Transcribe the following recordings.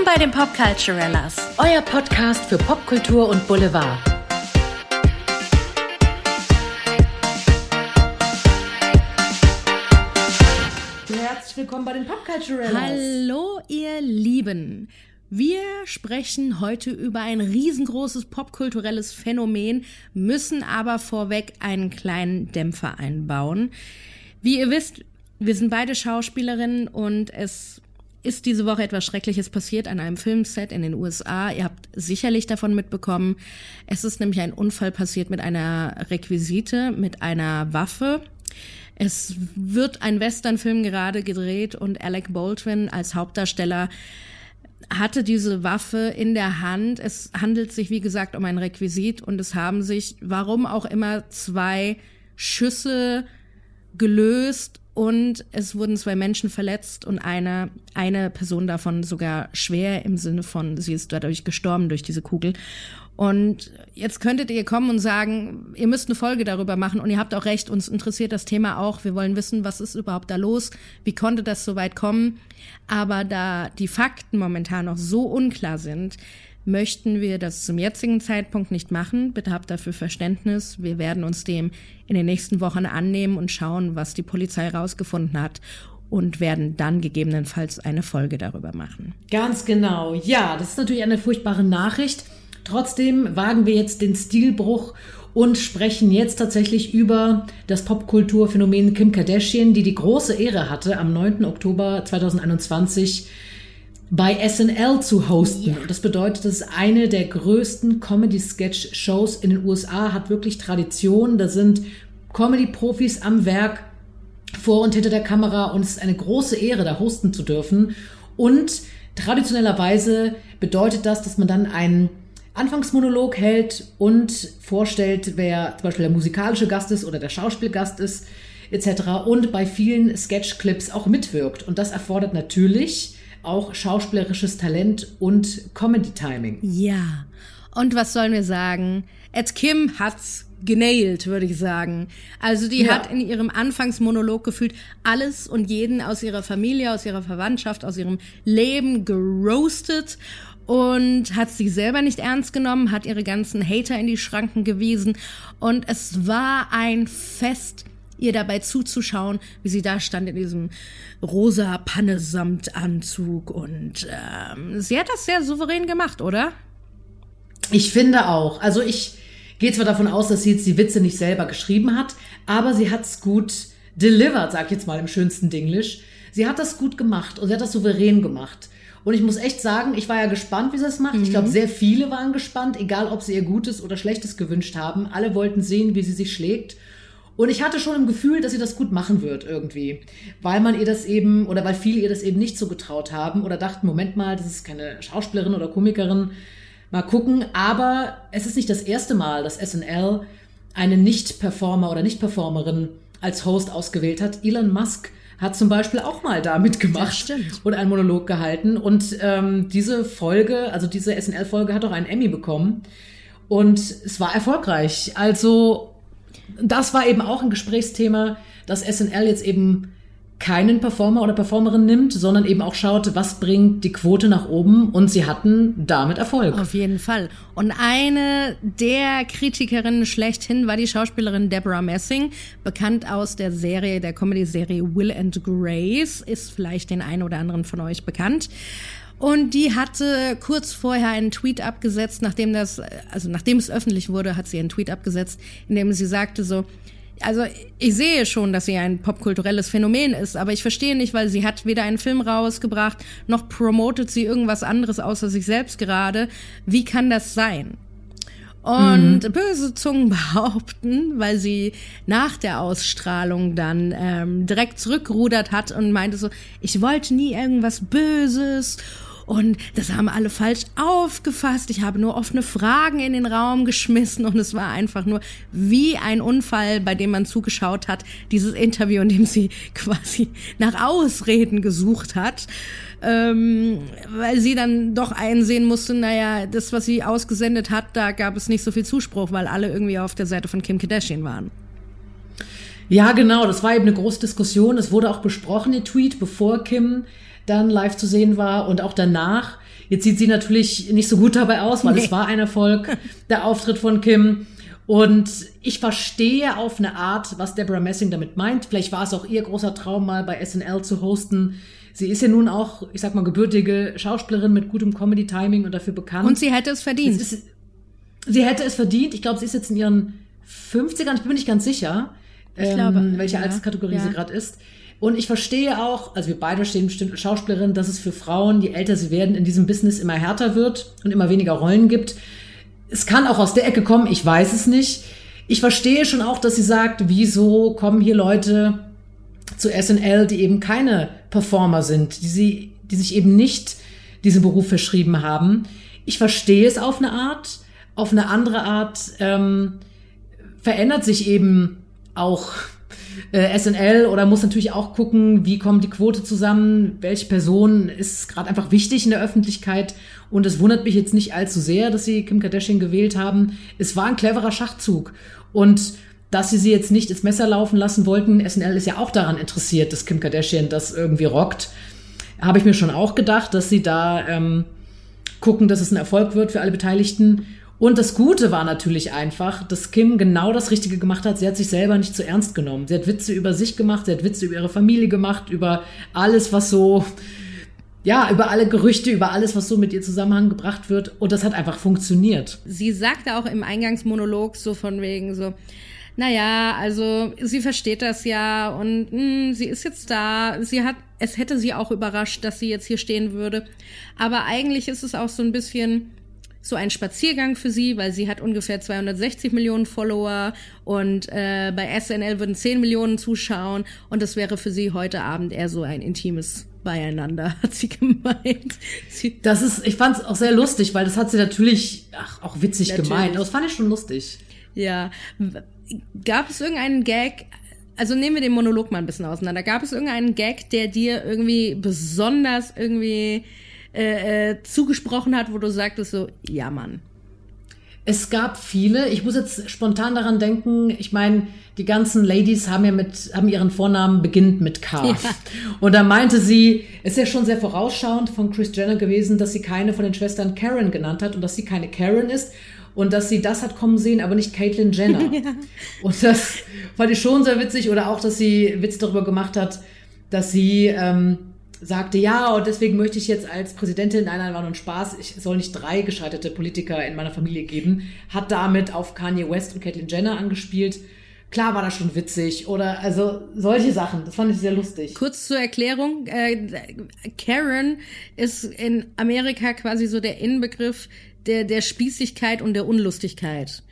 Willkommen bei den Popculturellas, euer Podcast für Popkultur und Boulevard. Herzlich willkommen bei den Popculturellas. Hallo, ihr Lieben. Wir sprechen heute über ein riesengroßes popkulturelles Phänomen, müssen aber vorweg einen kleinen Dämpfer einbauen. Wie ihr wisst, wir sind beide Schauspielerinnen und es ist diese Woche etwas Schreckliches passiert an einem Filmset in den USA. Ihr habt sicherlich davon mitbekommen. Es ist nämlich ein Unfall passiert mit einer Requisite, mit einer Waffe. Es wird ein Westernfilm gerade gedreht und Alec Baldwin als Hauptdarsteller hatte diese Waffe in der Hand. Es handelt sich, wie gesagt, um ein Requisit und es haben sich, warum auch immer, zwei Schüsse gelöst und es wurden zwei Menschen verletzt und eine, eine Person davon sogar schwer im Sinne von, sie ist dadurch gestorben durch diese Kugel. Und jetzt könntet ihr kommen und sagen, ihr müsst eine Folge darüber machen und ihr habt auch recht, uns interessiert das Thema auch. Wir wollen wissen, was ist überhaupt da los? Wie konnte das so weit kommen? Aber da die Fakten momentan noch so unklar sind, möchten wir das zum jetzigen Zeitpunkt nicht machen. Bitte habt dafür Verständnis. Wir werden uns dem in den nächsten Wochen annehmen und schauen, was die Polizei rausgefunden hat und werden dann gegebenenfalls eine Folge darüber machen. Ganz genau. Ja, das ist natürlich eine furchtbare Nachricht. Trotzdem wagen wir jetzt den Stilbruch und sprechen jetzt tatsächlich über das Popkulturphänomen Kim Kardashian, die die große Ehre hatte, am 9. Oktober 2021 bei SNL zu hosten. Ja. Das bedeutet, das ist eine der größten Comedy-Sketch-Shows in den USA, hat wirklich Tradition. Da sind Comedy-Profis am Werk vor und hinter der Kamera und es ist eine große Ehre, da hosten zu dürfen. Und traditionellerweise bedeutet das, dass man dann einen Anfangsmonolog hält und vorstellt, wer zum Beispiel der musikalische Gast ist oder der Schauspielgast ist, etc. Und bei vielen Sketch-Clips auch mitwirkt. Und das erfordert natürlich auch schauspielerisches Talent und Comedy-Timing. Ja. Und was sollen wir sagen? Ed Kim hat's genailt, würde ich sagen. Also die ja. hat in ihrem Anfangsmonolog gefühlt alles und jeden aus ihrer Familie, aus ihrer Verwandtschaft, aus ihrem Leben geroastet und hat sich selber nicht ernst genommen, hat ihre ganzen Hater in die Schranken gewiesen und es war ein Fest ihr dabei zuzuschauen, wie sie da stand in diesem rosa Pannesamtanzug und ähm, sie hat das sehr souverän gemacht, oder? Ich finde auch. Also ich gehe zwar davon aus, dass sie jetzt die Witze nicht selber geschrieben hat, aber sie hat's gut delivered, sag ich jetzt mal im schönsten Dinglish. Sie hat das gut gemacht und sie hat das souverän gemacht. Und ich muss echt sagen, ich war ja gespannt, wie sie es macht. Mhm. Ich glaube, sehr viele waren gespannt, egal ob sie ihr Gutes oder Schlechtes gewünscht haben. Alle wollten sehen, wie sie sich schlägt. Und ich hatte schon im Gefühl, dass sie das gut machen wird irgendwie. Weil man ihr das eben, oder weil viele ihr das eben nicht so getraut haben oder dachten, Moment mal, das ist keine Schauspielerin oder Komikerin. Mal gucken. Aber es ist nicht das erste Mal, dass SNL eine Nicht-Performer oder Nicht-Performerin als Host ausgewählt hat. Elon Musk hat zum Beispiel auch mal da mitgemacht und einen Monolog gehalten. Und ähm, diese Folge, also diese SNL-Folge hat auch einen Emmy bekommen. Und es war erfolgreich. Also das war eben auch ein Gesprächsthema, dass SNL jetzt eben keinen Performer oder Performerin nimmt, sondern eben auch schaut, was bringt die Quote nach oben und sie hatten damit Erfolg. Auf jeden Fall. Und eine der Kritikerinnen schlechthin war die Schauspielerin Deborah Messing, bekannt aus der Serie, der Comedy-Serie Will and Grace, ist vielleicht den einen oder anderen von euch bekannt. Und die hatte kurz vorher einen Tweet abgesetzt, nachdem das, also nachdem es öffentlich wurde, hat sie einen Tweet abgesetzt, in dem sie sagte so, also ich sehe schon, dass sie ein popkulturelles Phänomen ist, aber ich verstehe nicht, weil sie hat weder einen Film rausgebracht, noch promotet sie irgendwas anderes außer sich selbst gerade. Wie kann das sein? Und mhm. böse Zungen behaupten, weil sie nach der Ausstrahlung dann ähm, direkt zurückrudert hat und meinte so, ich wollte nie irgendwas Böses und das haben alle falsch aufgefasst. Ich habe nur offene Fragen in den Raum geschmissen und es war einfach nur wie ein Unfall, bei dem man zugeschaut hat. Dieses Interview, in dem sie quasi nach Ausreden gesucht hat. Ähm, weil sie dann doch einsehen musste, naja, das, was sie ausgesendet hat, da gab es nicht so viel Zuspruch, weil alle irgendwie auf der Seite von Kim Kardashian waren. Ja, genau, das war eben eine große Diskussion. Es wurde auch besprochen, der Tweet, bevor Kim dann live zu sehen war und auch danach. Jetzt sieht sie natürlich nicht so gut dabei aus, weil Nee. es war ein Erfolg, der Auftritt von Kim. Und ich verstehe auf eine Art, was Deborah Messing damit meint. Vielleicht war es auch ihr großer Traum, mal bei SNL zu hosten. Sie ist ja nun auch, ich sag mal, gebürtige Schauspielerin mit gutem Comedy-Timing und dafür bekannt. Und sie hätte es verdient. Ist, sie hätte es verdient. Ich glaube, sie ist jetzt in ihren 50ern, ich bin mir nicht ganz sicher, Ich glaube, welche ja, Alterskategorie ja. sie gerade ist. Und ich verstehe auch, also wir beide stehen bestimmt als Schauspielerin, dass es für Frauen, je älter sie werden, in diesem Business immer härter wird und immer weniger Rollen gibt. Es kann auch aus der Ecke kommen, ich weiß es nicht. Ich verstehe schon auch, dass sie sagt, wieso kommen hier Leute zu SNL, die eben keine Performer sind, die, sie, die sich eben nicht diesem Beruf verschrieben haben. Ich verstehe es auf eine Art. Auf eine andere Art ähm, verändert sich eben auch äh, SNL oder muss natürlich auch gucken, wie kommt die Quote zusammen, welche Person ist gerade einfach wichtig in der Öffentlichkeit. Und es wundert mich jetzt nicht allzu sehr, dass sie Kim Kardashian gewählt haben. Es war ein cleverer Schachzug. Und dass sie sie jetzt nicht ins Messer laufen lassen wollten, SNL ist ja auch daran interessiert, dass Kim Kardashian das irgendwie rockt. Habe ich mir schon auch gedacht, dass sie da ähm, gucken, dass es ein Erfolg wird für alle Beteiligten. Und das Gute war natürlich einfach, dass Kim genau das Richtige gemacht hat. Sie hat sich selber nicht zu ernst genommen. Sie hat Witze über sich gemacht, sie hat Witze über ihre Familie gemacht, über alles, was so, ja, über alle Gerüchte, über alles, was so mit ihr Zusammenhang gebracht wird. Und das hat einfach funktioniert. sie sagte auch im Eingangsmonolog so von wegen so, naja, also sie versteht das ja und mh, sie ist jetzt da. Sie hat, es hätte sie auch überrascht, dass sie jetzt hier stehen würde. Aber eigentlich ist es auch so ein bisschen so ein Spaziergang für sie, weil sie hat ungefähr 260 Millionen Follower und äh, bei SNL würden 10 Millionen zuschauen und das wäre für sie heute Abend eher so ein intimes Beieinander, hat sie gemeint. Sie, Das ist, ich fand es auch sehr lustig, weil das hat sie natürlich ach, auch witzig Natürlich. gemeint. Aber das fand ich schon lustig. Ja. Gab es irgendeinen Gag, also nehmen wir den Monolog mal ein bisschen auseinander, gab es irgendeinen Gag, der dir irgendwie besonders irgendwie äh, äh, zugesprochen hat, wo du sagtest so, ja Mann. Es gab viele. Ich muss jetzt spontan daran denken. Ich meine, die ganzen Ladies haben ja mit, haben ihren Vornamen beginnt mit K. Ja. Und da meinte sie, es ist ja schon sehr vorausschauend von Chris Jenner gewesen, dass sie keine von den Schwestern Karen genannt hat und dass sie keine Karen ist und dass sie das hat kommen sehen, aber nicht Caitlyn Jenner. Und das fand ich schon sehr witzig. Oder auch, dass sie Witz darüber gemacht hat, dass sie ähm, sagte, ja, und deswegen möchte ich jetzt als Präsidentin, nein, nein, war nur ein Spaß, ich soll nicht drei gescheiterte Politiker in meiner Familie geben, hat damit auf Kanye West und Caitlyn Jenner angespielt. Klar war das schon witzig oder also solche Sachen, das fand ich sehr lustig. Kurz zur Erklärung, äh, Karen ist in Amerika quasi so der Inbegriff der, der Spießigkeit und der Unlustigkeit.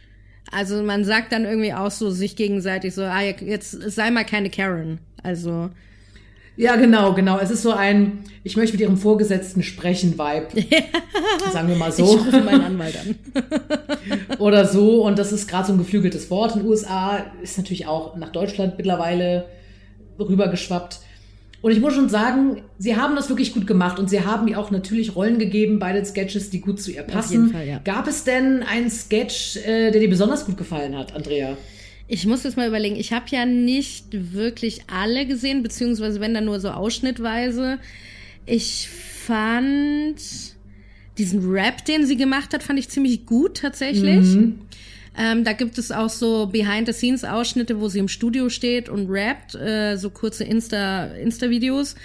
Also man sagt dann irgendwie auch so sich gegenseitig so, ah, jetzt sei mal keine Karen. Also Ja, genau, genau. Es ist so ein, ich möchte mit ihrem Vorgesetzten sprechen, Vibe. Sagen wir mal ich so. rufe meinen Anwalt an. oder so. Und das ist gerade so ein geflügeltes Wort. In den USA ist natürlich auch nach Deutschland mittlerweile rübergeschwappt. Und ich muss schon sagen, sie haben das wirklich gut gemacht und sie haben ihr auch natürlich Rollen gegeben bei den Sketches, die gut zu ihr passen. jeden Fall, ja. Gab es denn einen Sketch, äh, der dir besonders gut gefallen hat, Andrea? Ich muss jetzt mal überlegen, ich habe ja nicht wirklich alle gesehen, beziehungsweise wenn dann nur so ausschnittweise. Ich fand diesen Rap, den sie gemacht hat, fand ich ziemlich gut tatsächlich. Ähm, da gibt es auch so Behind-the-Scenes-Ausschnitte, wo sie im Studio steht und rappt, äh, so kurze Insta- Insta-Videos.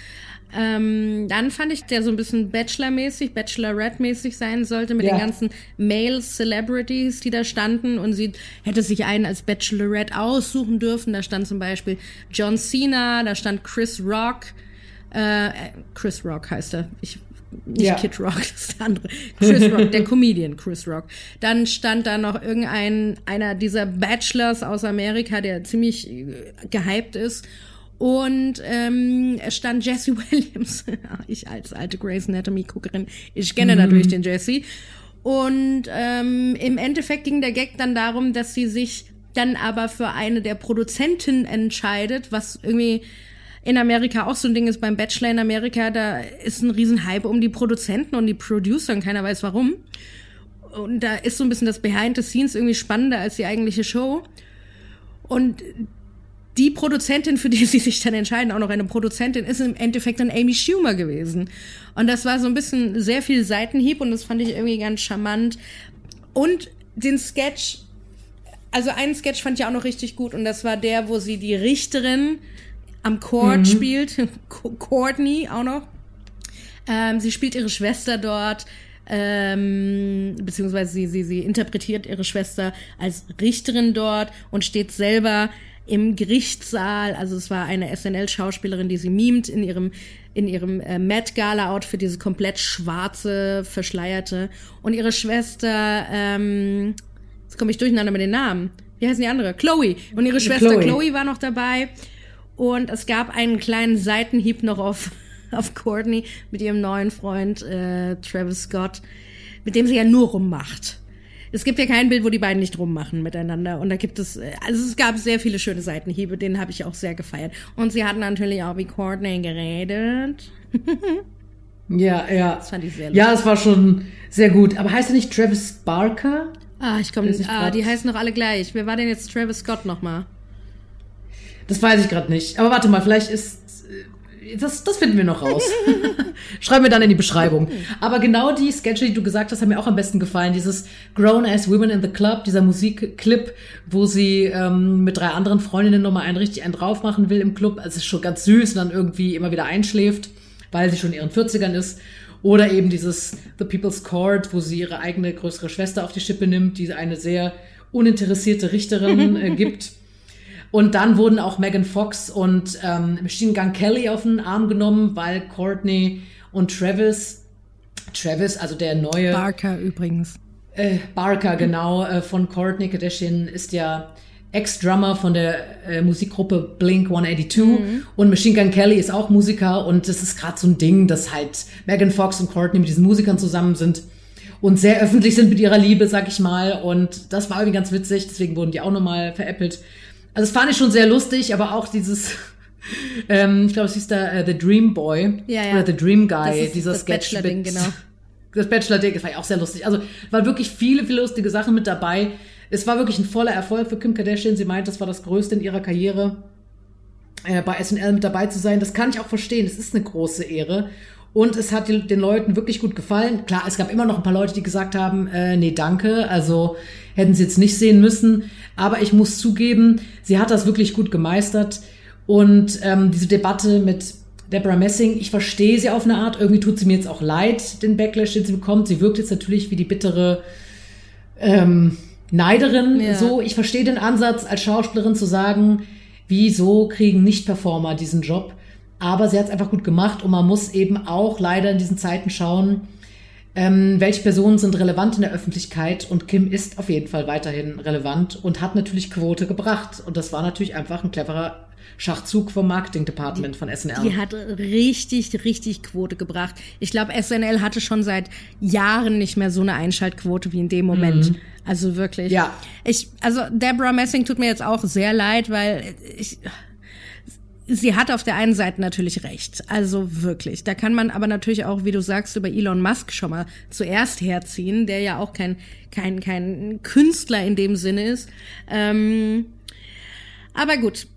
ähm, dann fand ich, der so ein bisschen Bachelor-mäßig, Bachelorette-mäßig sein sollte, mit Ja. den ganzen Male-Celebrities, die da standen. Und sie hätte sich einen als Bachelorette aussuchen dürfen. Da stand zum Beispiel John Cena, da stand Chris Rock. Äh, äh, Chris Rock heißt er. Ich, nicht Ja. Kid Rock, das ist der andere. Chris Rock, der Comedian Chris Rock. Dann stand da noch irgendein, einer dieser Bachelors aus Amerika, der ziemlich äh, gehypt ist. Und ähm, es stand Jesse Williams. ich als alte Grey's Anatomy-Guckerin, ich kenne natürlich den Jesse. Und ähm, im Endeffekt ging der Gag dann darum, dass sie sich dann aber für eine der Produzenten entscheidet, was irgendwie in Amerika auch so ein Ding ist beim Bachelor in Amerika, da ist ein Riesenhype um die Produzenten und die Producer und keiner weiß warum. Und da ist so ein bisschen das Behind the Scenes irgendwie spannender als die eigentliche Show. Und die Produzentin, für die sie sich dann entscheiden, auch noch eine Produzentin, ist im Endeffekt dann Amy Schumer gewesen. Und das war so ein bisschen sehr viel Seitenhieb und das fand ich irgendwie ganz charmant. Und den Sketch, also einen Sketch fand ich auch noch richtig gut und das war der, wo sie die Richterin am Court mhm. spielt, Courtney auch noch. Ähm, sie spielt ihre Schwester dort, ähm, beziehungsweise sie, sie, sie interpretiert ihre Schwester als Richterin dort und steht selber im Gerichtssaal. Also es war eine SNL-Schauspielerin, die sie mimt in ihrem in ihrem äh, Met Gala Outfit, dieses komplett schwarze, verschleierte und ihre Schwester ähm, jetzt komme ich durcheinander mit den Namen. Wie heißen die andere? Chloe und ihre Schwester Chloe. Chloe war noch dabei und es gab einen kleinen Seitenhieb noch auf auf Courtney mit ihrem neuen Freund äh, Travis Scott, mit dem sie ja nur rummacht. Es gibt ja kein Bild, wo die beiden nicht rummachen miteinander. Und da gibt es, äh, also es gab sehr viele schöne Seitenhiebe, denen habe ich auch sehr gefeiert. Und sie hatten natürlich auch wie Courtney geredet. ja, ja. Das fand ich sehr lustig. Ja, es war schon sehr gut. Aber heißt er nicht Travis Barker? Ah, ich komme nicht. Ah, die heißen doch alle gleich. Wer war denn jetzt Travis Scott nochmal? Das weiß ich gerade nicht. Aber warte mal, vielleicht ist das, das finden wir noch raus. Schreiben wir dann in die Beschreibung. Aber genau die Sketche, die du gesagt hast, haben mir auch am besten gefallen. Dieses Grown as Women in the Club, dieser Musikclip, wo sie ähm, mit drei anderen Freundinnen nochmal einen richtig einen drauf machen will im Club. Also es ist schon ganz süß und dann irgendwie immer wieder einschläft, weil sie schon in ihren 40ern ist. Oder eben dieses The People's Court, wo sie ihre eigene größere Schwester auf die Schippe nimmt, die eine sehr uninteressierte Richterin äh, gibt. Und dann wurden auch Megan Fox und ähm, Machine Gun Kelly auf den Arm genommen, weil Courtney und Travis, Travis, also der neue. Barker übrigens. Äh, Barker, genau, äh, von Courtney Kardashian ist ja Ex-Drummer von der äh, Musikgruppe Blink 182 mhm. und Machine Gun Kelly ist auch Musiker und das ist gerade so ein Ding, dass halt Megan Fox und Courtney mit diesen Musikern zusammen sind und sehr öffentlich sind mit ihrer Liebe, sag ich mal. Und das war irgendwie ganz witzig, deswegen wurden die auch nochmal veräppelt. Also das fand ich schon sehr lustig, aber auch dieses, ähm, ich glaube, es hieß da uh, The Dream Boy ja, ja. oder The Dream Guy, dieser das Sketch Bachelor mit, genau. Das Bachelor-Ding, das war ja auch sehr lustig. Also war wirklich viele, viele lustige Sachen mit dabei. Es war wirklich ein voller Erfolg für Kim Kardashian. Sie meint, das war das Größte in ihrer Karriere, äh, bei SNL mit dabei zu sein. Das kann ich auch verstehen. Es ist eine große Ehre. Und es hat den Leuten wirklich gut gefallen. Klar, es gab immer noch ein paar Leute, die gesagt haben, äh, nee, danke. Also hätten sie jetzt nicht sehen müssen. Aber ich muss zugeben, sie hat das wirklich gut gemeistert. Und ähm, diese Debatte mit Deborah Messing, ich verstehe sie auf eine Art. Irgendwie tut sie mir jetzt auch leid, den Backlash, den sie bekommt. Sie wirkt jetzt natürlich wie die bittere ähm, Neiderin. Ja. So, ich verstehe den Ansatz als Schauspielerin zu sagen, wieso kriegen Nicht-Performer diesen Job? Aber sie hat es einfach gut gemacht und man muss eben auch leider in diesen Zeiten schauen, ähm, welche Personen sind relevant in der Öffentlichkeit und Kim ist auf jeden Fall weiterhin relevant und hat natürlich Quote gebracht. Und das war natürlich einfach ein cleverer Schachzug vom Marketing Department von SNL. Die hat richtig, richtig Quote gebracht. Ich glaube, SNL hatte schon seit Jahren nicht mehr so eine Einschaltquote wie in dem Moment. Mhm. Also wirklich. Ja. Ich, also Deborah Messing tut mir jetzt auch sehr leid, weil ich, sie hat auf der einen Seite natürlich recht. Also wirklich. Da kann man aber natürlich auch, wie du sagst, über Elon Musk schon mal zuerst herziehen, der ja auch kein, kein, kein Künstler in dem Sinne ist. Ähm, aber gut,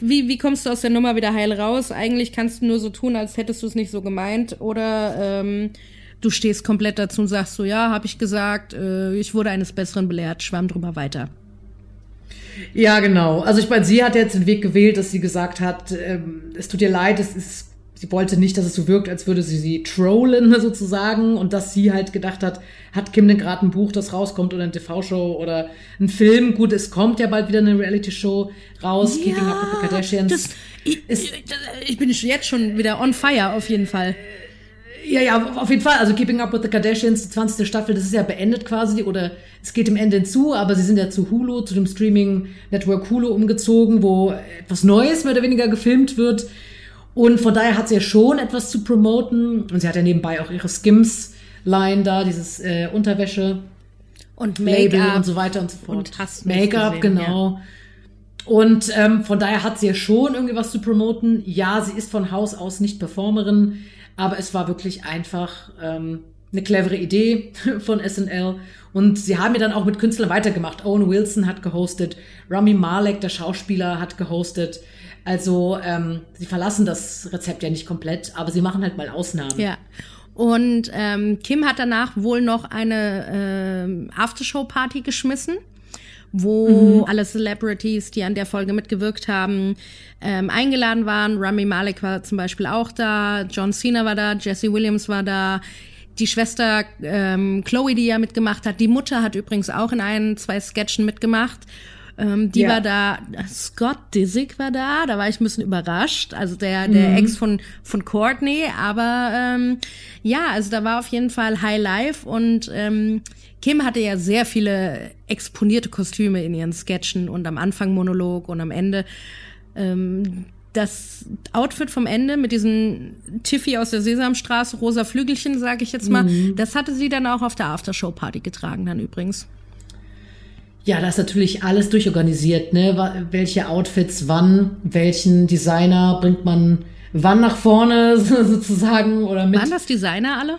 wie, wie kommst du aus der Nummer wieder heil raus? Eigentlich kannst du nur so tun, als hättest du es nicht so gemeint. Oder ähm, du stehst komplett dazu und sagst so, ja, habe ich gesagt, äh, ich wurde eines Besseren belehrt, schwamm drüber weiter. Ja, genau. Also ich meine, sie hat jetzt den Weg gewählt, dass sie gesagt hat, ähm, es tut ihr leid, es ist, sie wollte nicht, dass es so wirkt, als würde sie sie trollen sozusagen und dass sie halt gedacht hat, hat Kim denn gerade ein Buch, das rauskommt oder eine TV-Show oder ein Film? Gut, es kommt ja bald wieder eine Reality-Show raus, ja, Keeping Up with the Kardashians. Das, ich, ich bin jetzt schon wieder on fire auf jeden Fall. Ja, ja, auf jeden Fall. Also Keeping Up with the Kardashians, die 20. Staffel, das ist ja beendet quasi oder es geht dem Ende hinzu, aber sie sind ja zu Hulu, zu dem Streaming-Network Hulu umgezogen, wo etwas Neues mehr oder weniger gefilmt wird. Und von daher hat sie ja schon etwas zu promoten. Und sie hat ja nebenbei auch ihre Skims-Line da, dieses äh, Unterwäsche. Und Make-up. und so weiter und so fort. Und Make-up, genau. Ja. Und ähm, von daher hat sie ja schon irgendwie was zu promoten. Ja, sie ist von Haus aus nicht Performerin, aber es war wirklich einfach, ähm, eine clevere Idee von SNL. Und sie haben ja dann auch mit Künstlern weitergemacht. Owen Wilson hat gehostet, Rami Malek, der Schauspieler, hat gehostet. Also ähm, sie verlassen das Rezept ja nicht komplett, aber sie machen halt mal Ausnahmen. Ja. Und ähm, Kim hat danach wohl noch eine äh, Aftershow-Party geschmissen, wo mhm. alle Celebrities, die an der Folge mitgewirkt haben, ähm, eingeladen waren. Rami Malek war zum Beispiel auch da, John Cena war da, Jesse Williams war da, die Schwester ähm, Chloe, die ja mitgemacht hat. Die Mutter hat übrigens auch in ein, zwei Sketchen mitgemacht. Ähm, die ja. war da, Scott Disick war da, da war ich ein bisschen überrascht. Also der, der mhm. Ex von, von Courtney. Aber ähm, ja, also da war auf jeden Fall High Life und ähm, Kim hatte ja sehr viele exponierte Kostüme in ihren Sketchen und am Anfang Monolog und am Ende. Ähm, das Outfit vom Ende mit diesem Tiffy aus der Sesamstraße, rosa Flügelchen, sage ich jetzt mal, mhm. das hatte sie dann auch auf der Aftershow-Party getragen, dann übrigens. Ja, da ist natürlich alles durchorganisiert, ne? Welche Outfits wann, welchen Designer bringt man wann nach vorne sozusagen oder mit. Waren das Designer alle?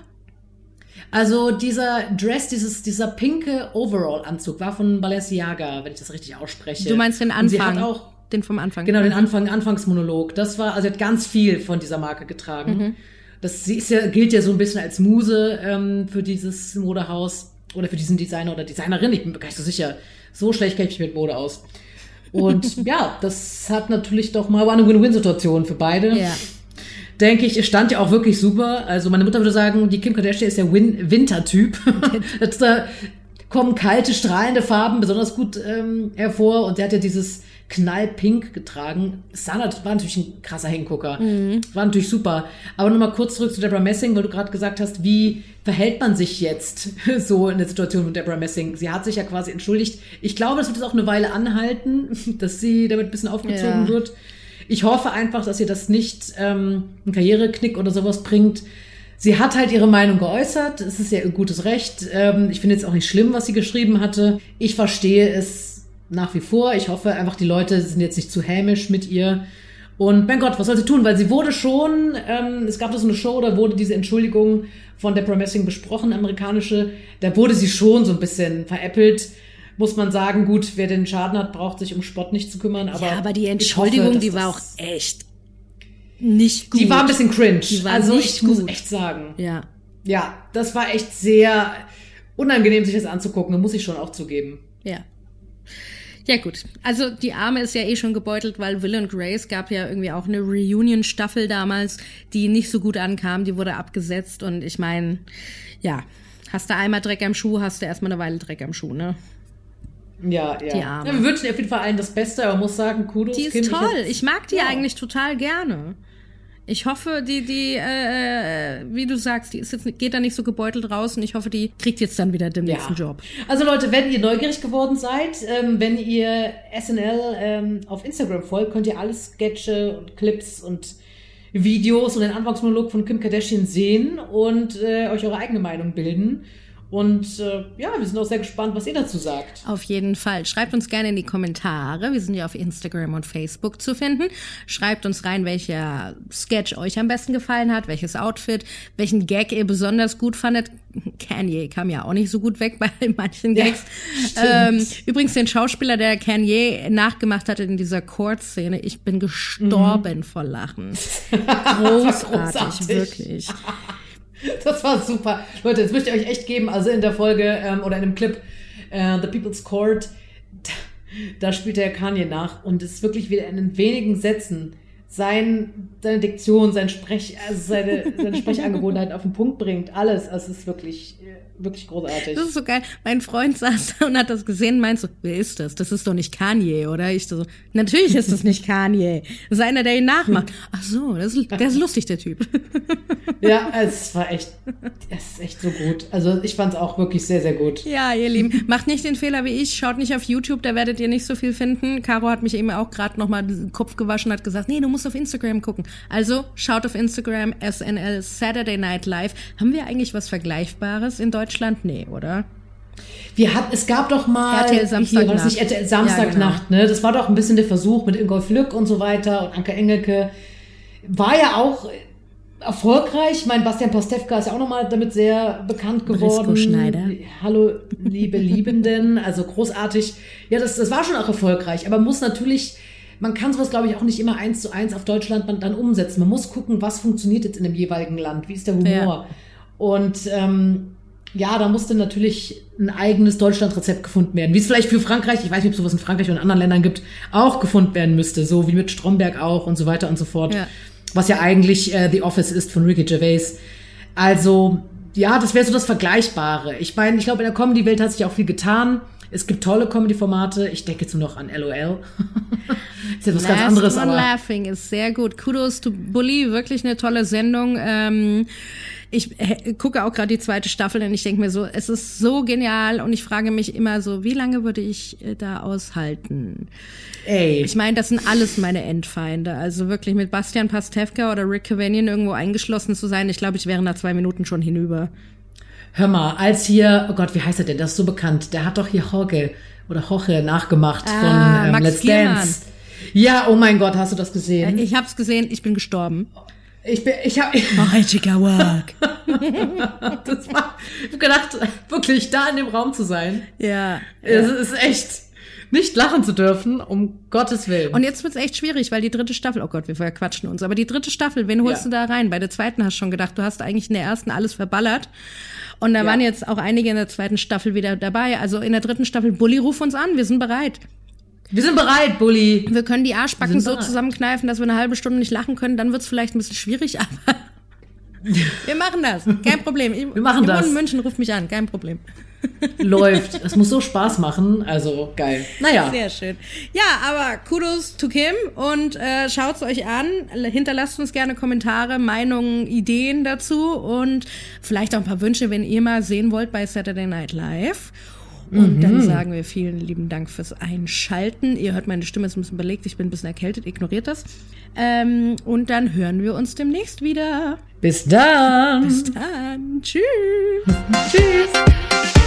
Also dieser Dress, dieses, dieser pinke Overall-Anzug war von Balenciaga, wenn ich das richtig ausspreche. Du meinst den Anfang? Und sie hat auch den vom Anfang. Genau, den Anfang, Anfangsmonolog. Das war, also hat ganz viel von dieser Marke getragen. Mhm. Das sie ist ja, gilt ja so ein bisschen als Muse ähm, für dieses Modehaus oder für diesen Designer oder Designerin. Ich bin mir gar nicht so sicher. So schlecht kenne ich mich mit Mode aus. Und ja, das hat natürlich doch mal war eine Win-Win-Situation für beide. Ja. Denke ich, es stand ja auch wirklich super. Also meine Mutter würde sagen, die Kim Kardashian ist der Win Winter-Typ. kommen kalte, strahlende Farben besonders gut ähm, hervor. Und der hat ja dieses knallpink getragen. Sana war natürlich ein krasser Hingucker. Mhm. War natürlich super. Aber nochmal kurz zurück zu Deborah Messing, weil du gerade gesagt hast, wie verhält man sich jetzt so in der Situation mit Deborah Messing? Sie hat sich ja quasi entschuldigt. Ich glaube, das wird jetzt auch eine Weile anhalten, dass sie damit ein bisschen aufgezogen ja. wird. Ich hoffe einfach, dass ihr das nicht ähm, einen Karriereknick oder sowas bringt. Sie hat halt ihre Meinung geäußert. Es ist ja ihr gutes Recht. Ähm, ich finde jetzt auch nicht schlimm, was sie geschrieben hatte. Ich verstehe es nach wie vor. Ich hoffe einfach, die Leute sind jetzt nicht zu hämisch mit ihr. Und mein Gott, was soll sie tun? Weil sie wurde schon, ähm, es gab da so eine Show, da wurde diese Entschuldigung von Deborah Messing besprochen, amerikanische. Da wurde sie schon so ein bisschen veräppelt. Muss man sagen, gut, wer den Schaden hat, braucht sich um Spott nicht zu kümmern. Aber ja, aber die Entschuldigung, hoffe, die war auch echt nicht gut. Die war ein bisschen cringe. Die war also nicht ich gut. muss echt sagen. Ja. Ja, das war echt sehr unangenehm, sich das anzugucken. muss ich schon auch zugeben. Ja. Ja gut, also die Arme ist ja eh schon gebeutelt, weil Will und Grace gab ja irgendwie auch eine Reunion-Staffel damals, die nicht so gut ankam, die wurde abgesetzt und ich meine, ja, hast du einmal Dreck am Schuh, hast du erstmal eine Weile Dreck am Schuh, ne? Ja, ja. Die Arme. ja wir wünschen auf jeden Fall allen das Beste, aber muss sagen, Kudos. Die ist kind, toll, ich, ich mag die ja. eigentlich total gerne. Ich hoffe, die, die, äh, wie du sagst, die ist jetzt, geht da nicht so gebeutelt raus und ich hoffe, die kriegt jetzt dann wieder den ja. nächsten Job. Also Leute, wenn ihr neugierig geworden seid, ähm, wenn ihr SNL ähm, auf Instagram folgt, könnt ihr alle Sketche und Clips und Videos und den Anfangsmonolog von Kim Kardashian sehen und äh, euch eure eigene Meinung bilden. Und äh, ja, wir sind auch sehr gespannt, was ihr dazu sagt. Auf jeden Fall. Schreibt uns gerne in die Kommentare. Wir sind ja auf Instagram und Facebook zu finden. Schreibt uns rein, welcher Sketch euch am besten gefallen hat, welches Outfit, welchen Gag ihr besonders gut fandet. Kanye kam ja auch nicht so gut weg bei manchen Gags. Ja, ähm, übrigens den Schauspieler, der Kanye nachgemacht hatte in dieser Court-Szene, ich bin gestorben mhm. vor Lachen. Großartig, wirklich. Das war super. Leute, jetzt möchte ich euch echt geben, also in der Folge ähm, oder in dem Clip äh, The People's Court, da, da spielt der Kanye nach und es ist wirklich wieder in wenigen Sätzen sein, seine Diktion, sein Sprech, also seine, seine Sprechangewohnheiten auf den Punkt bringt. Alles. Also es ist wirklich, wirklich großartig. Das ist so geil. Mein Freund saß da und hat das gesehen und meint so, wer ist das? Das ist doch nicht Kanye, oder? Ich so, natürlich ist das nicht Kanye. Das ist einer, der ihn nachmacht. Ach so, das ist, der ist lustig, der Typ. Ja, es war echt, es ist echt so gut. Also ich fand es auch wirklich sehr, sehr gut. Ja, ihr Lieben, macht nicht den Fehler wie ich, schaut nicht auf YouTube, da werdet ihr nicht so viel finden. Caro hat mich eben auch gerade nochmal den Kopf gewaschen, hat gesagt, nee, du musst musst auf Instagram gucken. Also schaut auf Instagram SNL Saturday Night Live. Haben wir eigentlich was Vergleichbares in Deutschland? Nee, oder? Wir hat, es gab doch mal RTL Samstagnacht. RTL Samstagnacht, ja, genau. ne? Das war doch ein bisschen der Versuch mit Ingolf Lück und so weiter und Anke Engelke. War ja auch erfolgreich. Mein Bastian Postewka ist ja auch nochmal damit sehr bekannt geworden. Brisco Schneider. Hallo, liebe Liebenden. Also großartig. Ja, das, das war schon auch erfolgreich. Aber man muss natürlich, man kann sowas, glaube ich, auch nicht immer eins zu eins auf Deutschland dann umsetzen. Man muss gucken, was funktioniert jetzt in dem jeweiligen Land. Wie ist der Humor? Ja. Und ähm, ja, da musste natürlich ein eigenes Deutschland-Rezept gefunden werden. Wie es vielleicht für Frankreich, ich weiß nicht, ob es sowas in Frankreich oder in anderen Ländern gibt, auch gefunden werden müsste. So wie mit Stromberg auch und so weiter und so fort. Ja. Was ja eigentlich äh, The Office ist von Ricky Gervais. Also, ja, das wäre so das Vergleichbare. Ich meine, ich glaube, in der Comedy-Welt hat sich auch viel getan. Es gibt tolle Comedy-Formate. Ich denke jetzt nur noch an LOL. ist ja was ganz Last anderes, One aber. Laughing ist sehr gut. Kudos to Bully, wirklich eine tolle Sendung. Ähm, ich äh, gucke auch gerade die zweite Staffel und ich denke mir so, es ist so genial und ich frage mich immer so, wie lange würde ich äh, da aushalten? Ey. Ich meine, das sind alles meine Endfeinde. Also wirklich mit Bastian Pastewka oder Rick Cavanian irgendwo eingeschlossen zu sein, ich glaube, ich wäre nach zwei Minuten schon hinüber. Hör mal, als hier, oh Gott, wie heißt er denn? Das ist so bekannt. Der hat doch hier Jorge oder Jorge nachgemacht Ah, von ähm, Let's. Dance. Ja, oh mein Gott, hast du das gesehen? Ich hab's gesehen, ich bin gestorben. Ich bin, ich habe, Chikawak. das war, ich hab gedacht, wirklich da in dem Raum zu sein. Ja. Es ist echt nicht lachen zu dürfen, um Gottes Willen. Und jetzt wird's echt schwierig, weil die dritte Staffel, oh Gott, wir verquatschen uns, aber die dritte Staffel, wen holst Ja. du da rein? Bei der zweiten hast du schon gedacht, du hast eigentlich in der ersten alles verballert. Und da Ja. waren jetzt auch einige in der zweiten Staffel wieder dabei. Also in der dritten Staffel, Bully, ruf uns an, wir sind bereit. Wir sind bereit, Bulli. Wir können die Arschbacken so bereit. zusammenkneifen, dass wir eine halbe Stunde nicht lachen können. Dann wird's vielleicht ein bisschen schwierig, aber wir machen das. Kein Problem. Ich, Wir machen das. in München, ruft mich an, kein Problem. Läuft. Es muss so Spaß machen. Also geil. Naja. Sehr schön. Ja, aber Kudos to Kim und äh, schaut's euch an. Hinterlasst uns gerne Kommentare, Meinungen, Ideen dazu und vielleicht auch ein paar Wünsche, wenn ihr mal sehen wollt bei Saturday Night Live. Und dann sagen wir vielen lieben Dank fürs Einschalten. Ihr hört meine Stimme ist ein bisschen belegt, ich bin ein bisschen erkältet, ignoriert das. Ähm, und dann hören wir uns demnächst wieder. Bis dann. Bis dann. Tschüss. Tschüss.